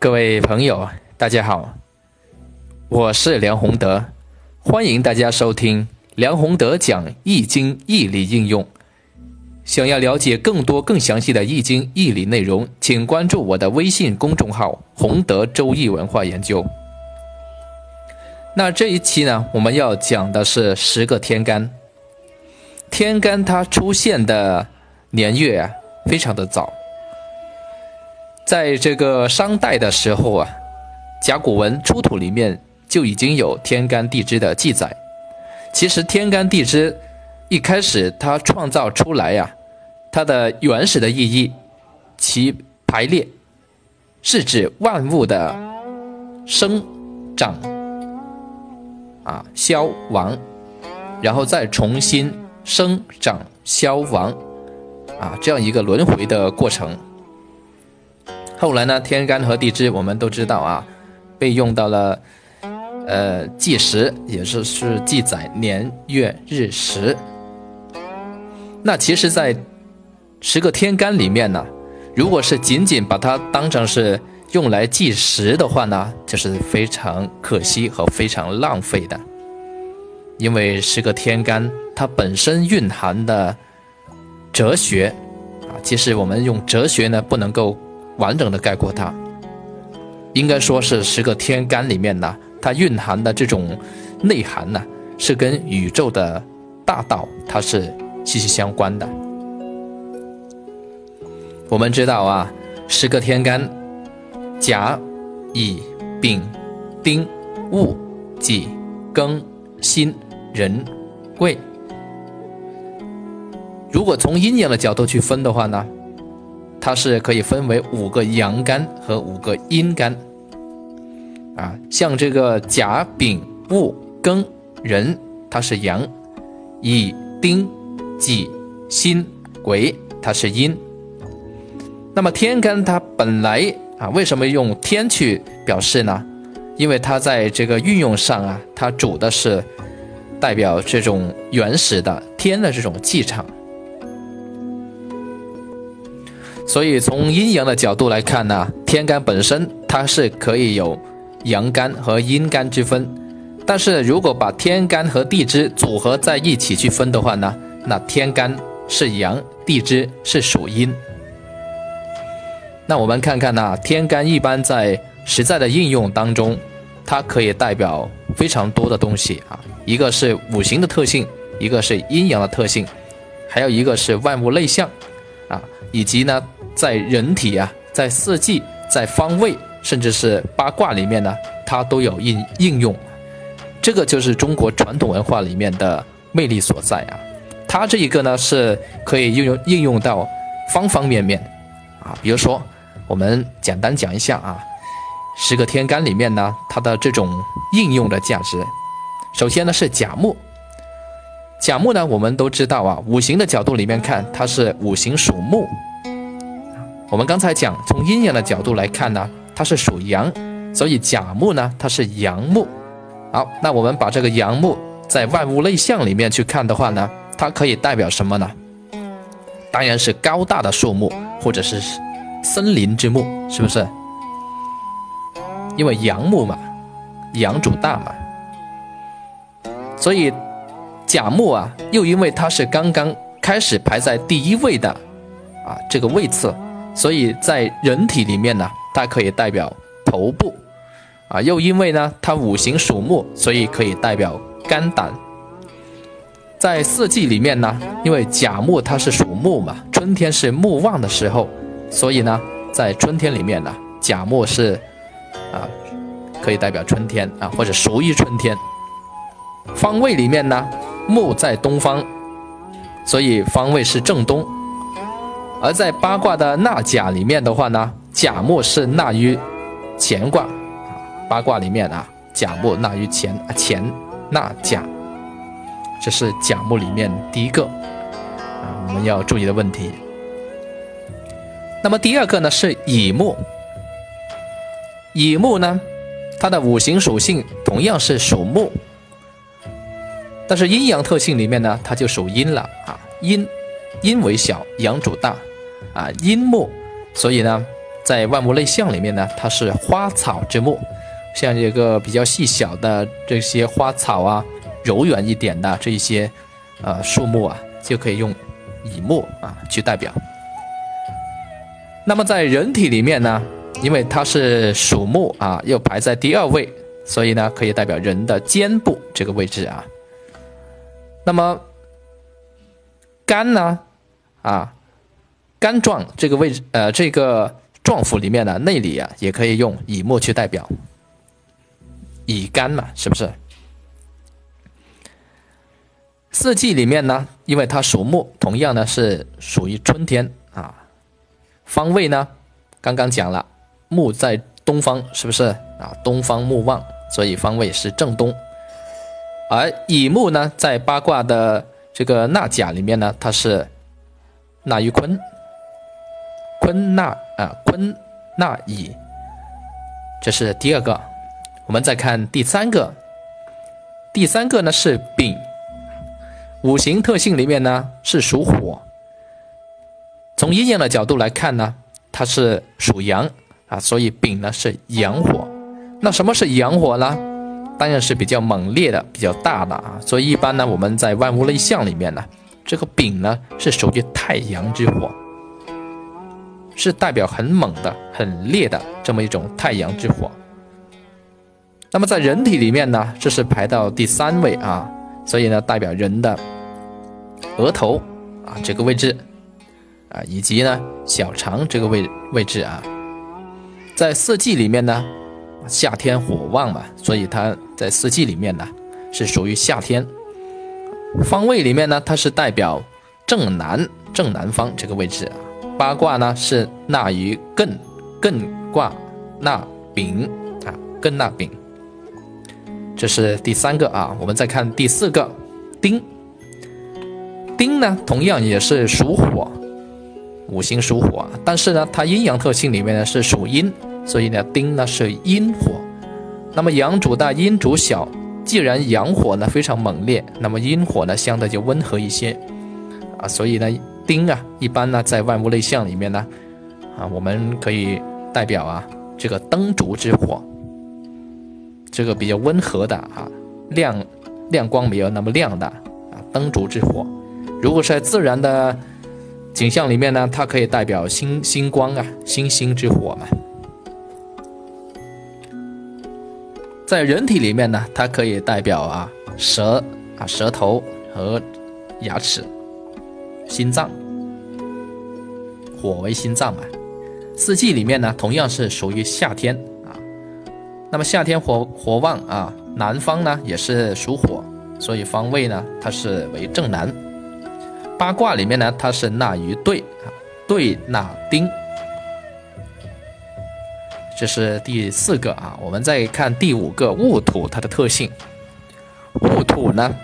各位朋友，大家好，我是梁宏德，欢迎大家收听梁宏德讲《易经》义理应用。想要了解更多更详细的《易经》义理内容，请关注我的微信公众号“宏德周易文化研究”。那这一期呢，我们要讲的是十个天干。天干它出现的年月啊，非常的早。在这个商代的时候啊，甲骨文出土里面就已经有天干地支的记载。其实天干地支一开始它创造出来呀，它的原始的意义，其排列是指万物的生长啊消亡，然后再重新生长消亡啊这样一个轮回的过程。后来呢，天干和地支我们都知道啊，被用到了，呃，计时，也是是记载年月日时。那其实，在十个天干里面呢，如果是仅仅把它当成是用来计时的话呢，就是非常可惜和非常浪费的。因为十个天干它本身蕴含的哲学啊，其实我们用哲学呢，不能够。完整的概括它，应该说是十个天干里面呢，它蕴含的这种内涵呢，是跟宇宙的大道它是息息相关的。我们知道啊，十个天干：甲、乙、丙、丁、戊、己、庚、辛、壬、癸。如果从阴阳的角度去分的话呢？它是可以分为五个阳干和五个阴干，啊，像这个甲、丙、戊、庚、壬，它是阳；乙、丁、己、辛、癸，它是阴。那么天干它本来啊，为什么用天去表示呢？因为它在这个运用上啊，它主的是代表这种原始的天的这种气场。所以从阴阳的角度来看呢，天干本身它是可以有阳干和阴干之分，但是如果把天干和地支组合在一起去分的话呢，那天干是阳，地支是属阴。那我们看看呢，天干一般在实在的应用当中，它可以代表非常多的东西啊，一个是五行的特性，一个是阴阳的特性，还有一个是万物类象，啊，以及呢。在人体啊，在四季，在方位，甚至是八卦里面呢，它都有应应用。这个就是中国传统文化里面的魅力所在啊。它这一个呢，是可以应用应用到方方面面啊。比如说，我们简单讲一下啊，十个天干里面呢，它的这种应用的价值。首先呢是甲木，甲木呢，我们都知道啊，五行的角度里面看，它是五行属木。我们刚才讲，从阴阳的角度来看呢，它是属阳，所以甲木呢，它是阳木。好，那我们把这个阳木在万物类象里面去看的话呢，它可以代表什么呢？当然是高大的树木，或者是森林之木，是不是？因为阳木嘛，阳主大嘛，所以甲木啊，又因为它是刚刚开始排在第一位的啊这个位次。所以在人体里面呢，它可以代表头部，啊，又因为呢它五行属木，所以可以代表肝胆。在四季里面呢，因为甲木它是属木嘛，春天是木旺的时候，所以呢，在春天里面呢，甲木是啊，可以代表春天啊，或者属于春天。方位里面呢，木在东方，所以方位是正东。而在八卦的纳甲里面的话呢，甲木是纳于乾卦，八卦里面啊，甲木纳于乾，乾纳甲，这是甲木里面第一个啊我们要注意的问题。那么第二个呢是乙木，乙木呢，它的五行属性同样是属木，但是阴阳特性里面呢，它就属阴了啊，阴，阴为小，阳主大。啊，阴木，所以呢，在万物类象里面呢，它是花草之木，像这个比较细小的这些花草啊，柔软一点的这些呃树木啊，就可以用乙木啊去代表。那么在人体里面呢，因为它是属木啊，又排在第二位，所以呢可以代表人的肩部这个位置啊。那么肝呢，啊，肝脏这个位置，呃，这个脏腑里面的内里啊，也可以用乙木去代表，乙肝嘛，是不是？四季里面呢，因为它属木，同样呢是属于春天啊。方位呢，刚刚讲了，木在东方，是不是啊？东方木旺，所以方位是正东。而乙木呢，在八卦的这个纳甲里面呢，它是纳于坤，坤纳啊，坤纳乙，这是第二个。我们再看第三个，第三个呢是丙，五行特性里面呢是属火。从阴阳的角度来看呢，它是属阳啊，所以丙呢是阳火。那什么是阳火呢？当然是比较猛烈的、比较大的啊。所以一般呢，我们在万物类象里面呢，这个丙呢是属于太阳之火，是代表很猛的、很烈的这么一种太阳之火。那么在人体里面呢，这是排到第三位啊，所以呢代表人的额头啊这个位置。啊，以及呢，小肠这个位位置啊，在四季里面呢，夏天火旺嘛，所以它在四季里面呢是属于夏天。方位里面呢，它是代表正南正南方这个位置。八卦呢是纳于艮艮卦纳丙啊，艮纳丙。这是第三个啊，我们再看第四个丁。丁呢，同样也是属火。五行属火，但是呢，它阴阳特性里面呢是属阴，所以呢，丁呢是阴火。那么阳主大，阴主小。既然阳火呢非常猛烈，那么阴火呢相对就温和一些啊。所以呢，丁啊，一般呢在万物类象里面呢，啊，我们可以代表啊这个灯烛之火，这个比较温和的啊，亮亮光没有那么亮的啊，灯烛之火。如果是在自然的。景象里面呢，它可以代表星星光啊，星星之火嘛。在人体里面呢，它可以代表啊舌啊舌头和牙齿，心脏，火为心脏嘛。四季里面呢，同样是属于夏天啊。那么夏天火火旺啊，南方呢也是属火，所以方位呢它是为正南。八卦里面呢，它是纳于兑啊，兑纳丁，这是第四个啊。我们再看第五个戊土，它的特性。戊土呢，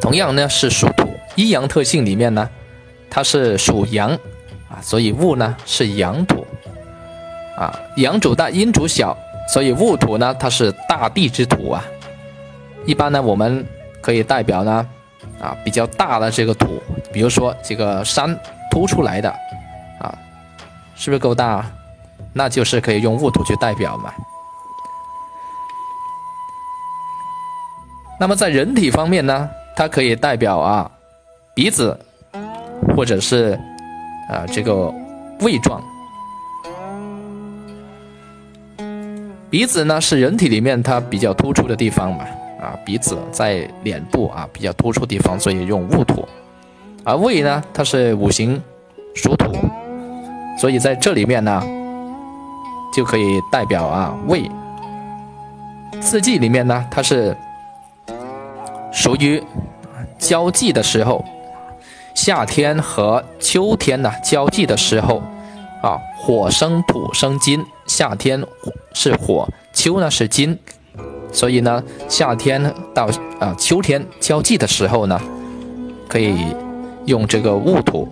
同样呢是属，阴阳特性里面呢，它是属阳啊，所以戊呢是阳土啊，阳主大，阴主小，所以戊土呢它是大地之土啊。一般呢，我们可以代表呢。啊，比较大的这个土，比如说这个山凸出来的，啊，是不是够大？那就是可以用戊土去代表嘛。那么在人体方面呢，它可以代表啊鼻子，或者是啊这个胃状。鼻子呢是人体里面它比较突出的地方嘛。啊，鼻子在脸部啊比较突出地方，所以用戊土。而胃呢，它是五行属土，所以在这里面呢，就可以代表啊胃。四季里面呢，它是属于交际的时候，夏天和秋天呢交际的时候，啊火生土生金，夏天是火，秋呢是金。所以呢，夏天到啊秋天交际的时候呢，可以用这个戊土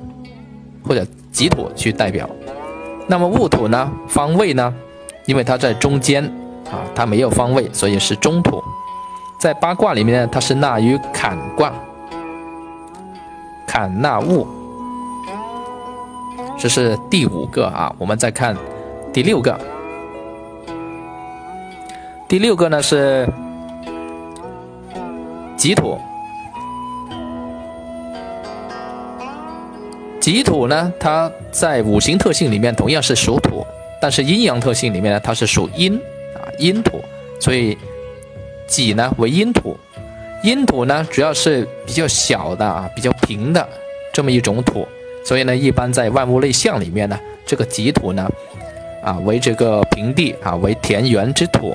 或者己土去代表。那么戊土呢，方位呢，因为它在中间啊，它没有方位，所以是中土。在八卦里面，它是纳于坎卦，坎纳戊，这是第五个啊。我们再看第六个，第六个呢是己土。己土呢，它在五行特性里面同样是属土，但是阴阳特性里面呢，它是属阴啊，阴土，所以己呢为阴土。阴土呢，主要是比较小的啊，比较平的这么一种土，所以呢，一般在万物类象里面呢，这个己土呢，啊为这个平地啊，为田园之土。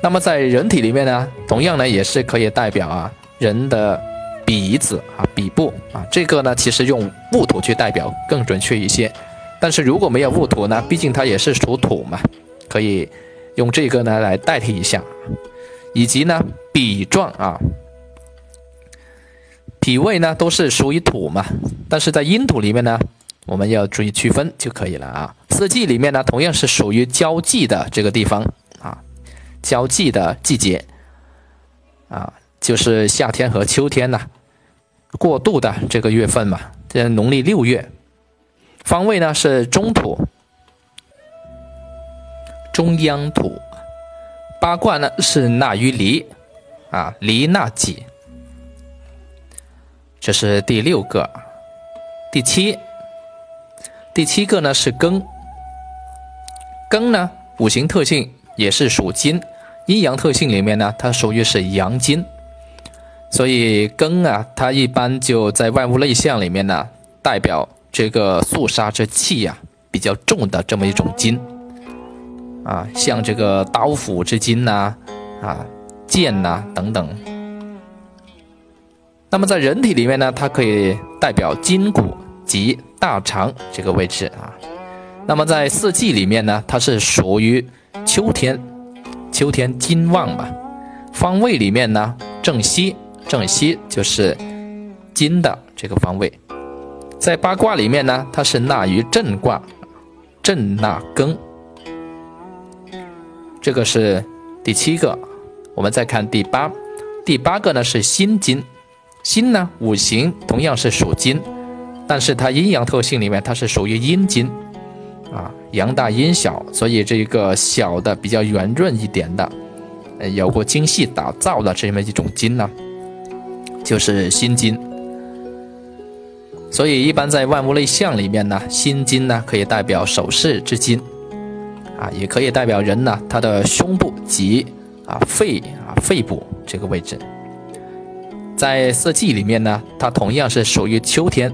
那么在人体里面呢，同样呢，也是可以代表啊人的鼻子啊、鼻部啊，这个呢，其实用戊土去代表更准确一些。但是如果没有戊土呢，毕竟它也是属土嘛，可以用这个呢来代替一下。以及呢，脾状啊，脾胃呢都是属于土嘛，但是在阴土里面呢，我们要注意区分就可以了啊。四季里面呢，同样是属于交际的这个地方啊，交际的季节啊，就是夏天和秋天呐，过渡的这个月份嘛，这农历六月，方位呢是中土，中央土。八卦呢是纳于离，啊离纳己，这是第六个，第七，第七个呢是庚，庚呢五行特性也是属金，阴阳特性里面呢它属于是阳金，所以庚啊它一般就在万物类象里面呢代表这个肃杀之气呀比较重的这么一种金。啊，像这个刀斧之金呐，啊，剑呐等等。那么在人体里面呢，它可以代表筋骨及大肠这个位置啊。那么在四季里面呢，它是属于秋天，秋天金旺嘛。方位里面呢，正西，正西就是金的这个方位。在八卦里面呢，它是纳于震卦，震纳庚。这个是第七个，我们再看第八，第八个呢是辛金，辛呢五行同样是属金，但是它阴阳特性里面它是属于阴金，啊阳大阴小，所以这个小的比较圆润一点的，有过精细打造的这么一种金呢，就是辛金。所以一般在万物类象里面呢，辛金呢可以代表首饰之金。啊，也可以代表人呢，他的胸部及啊肺啊肺部这个位置，在四季里面呢，它同样是属于秋天，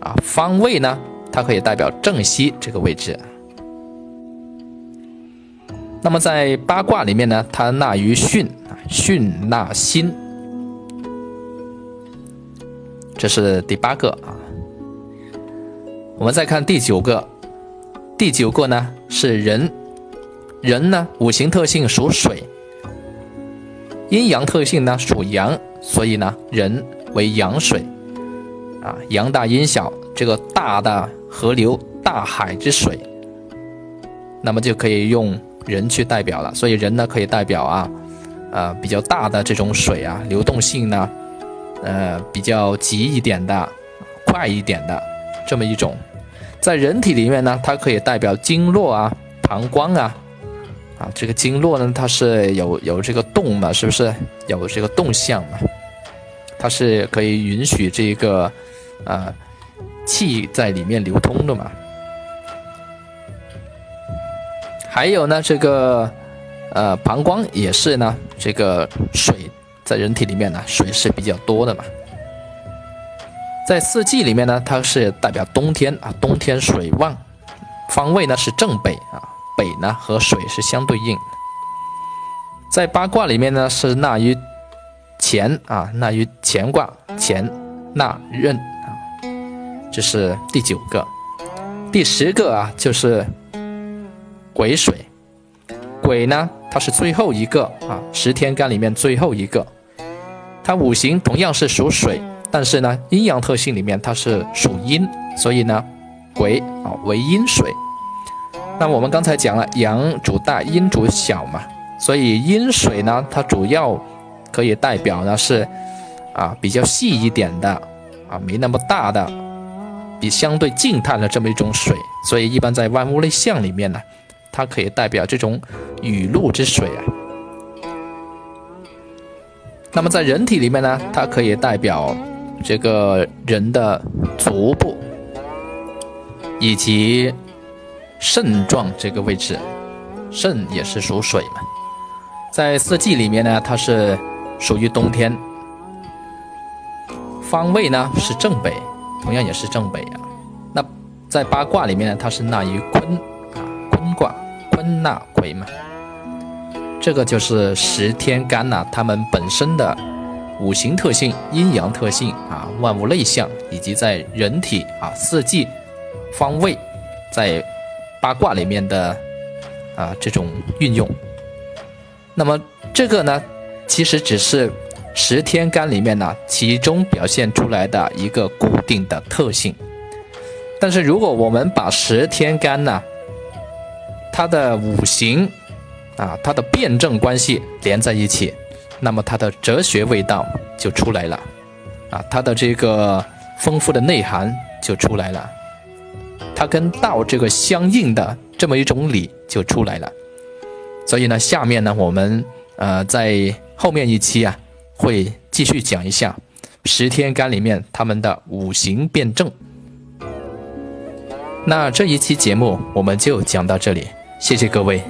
啊方位呢，它可以代表正西这个位置。那么在八卦里面呢，它纳于巽啊，巽纳心，这是第八个啊。我们再看第九个。第九个呢是人，人呢五行特性属水，阴阳特性呢属阳，所以呢人为阳水，啊阳大阴小，这个大的河流大海之水，那么就可以用人去代表了。所以人呢可以代表啊，呃比较大的这种水啊，流动性呢，呃比较急一点的，快一点的这么一种。在人体里面呢，它可以代表经络啊、膀胱啊，啊，这个经络呢，它是有有这个动嘛，是不是有这个动向嘛？它是可以允许这个啊气在里面流通的嘛？还有呢，这个呃膀胱也是呢，这个水在人体里面呢，水是比较多的嘛。在四季里面呢，它是代表冬天啊，冬天水旺，方位呢是正北啊，北呢和水是相对应。在八卦里面呢是纳于乾啊，纳于乾卦，乾纳壬啊，这是第九个。第十个啊就是癸水，癸呢它是最后一个啊，十天干里面最后一个，它五行同样是属水。但是呢，阴阳特性里面它是属阴，所以呢，癸啊为阴水。那我们刚才讲了，阳主大，阴主小嘛，所以阴水呢，它主要可以代表呢是啊比较细一点的啊，没那么大的比相对静态的这么一种水，所以一般在万物类象里面呢，它可以代表这种雨露之水啊。那么在人体里面呢，它可以代表这个人的足部以及肾状这个位置，肾也是属水嘛。在四季里面呢，它是属于冬天，方位呢是正北。同样也是正北啊，那在八卦里面呢，它是纳于坤啊，坤卦，坤纳癸嘛。这个就是十天干呐，它们本身的五行特性、阴阳特性啊，万物类象，以及在人体啊四季方位，在八卦里面的啊这种运用。那么这个呢，其实只是。十天干里面呢，其中表现出来的一个固定的特性。但是如果我们把十天干呢，它的五行啊，它的辩证关系连在一起，那么它的哲学味道就出来了，啊，它的这个丰富的内涵就出来了，它跟道这个相应的这么一种理就出来了。所以呢，下面呢，我们呃在后面一期啊。会继续讲一下十天干里面他们的五行辩证。那这一期节目我们就讲到这里，谢谢各位。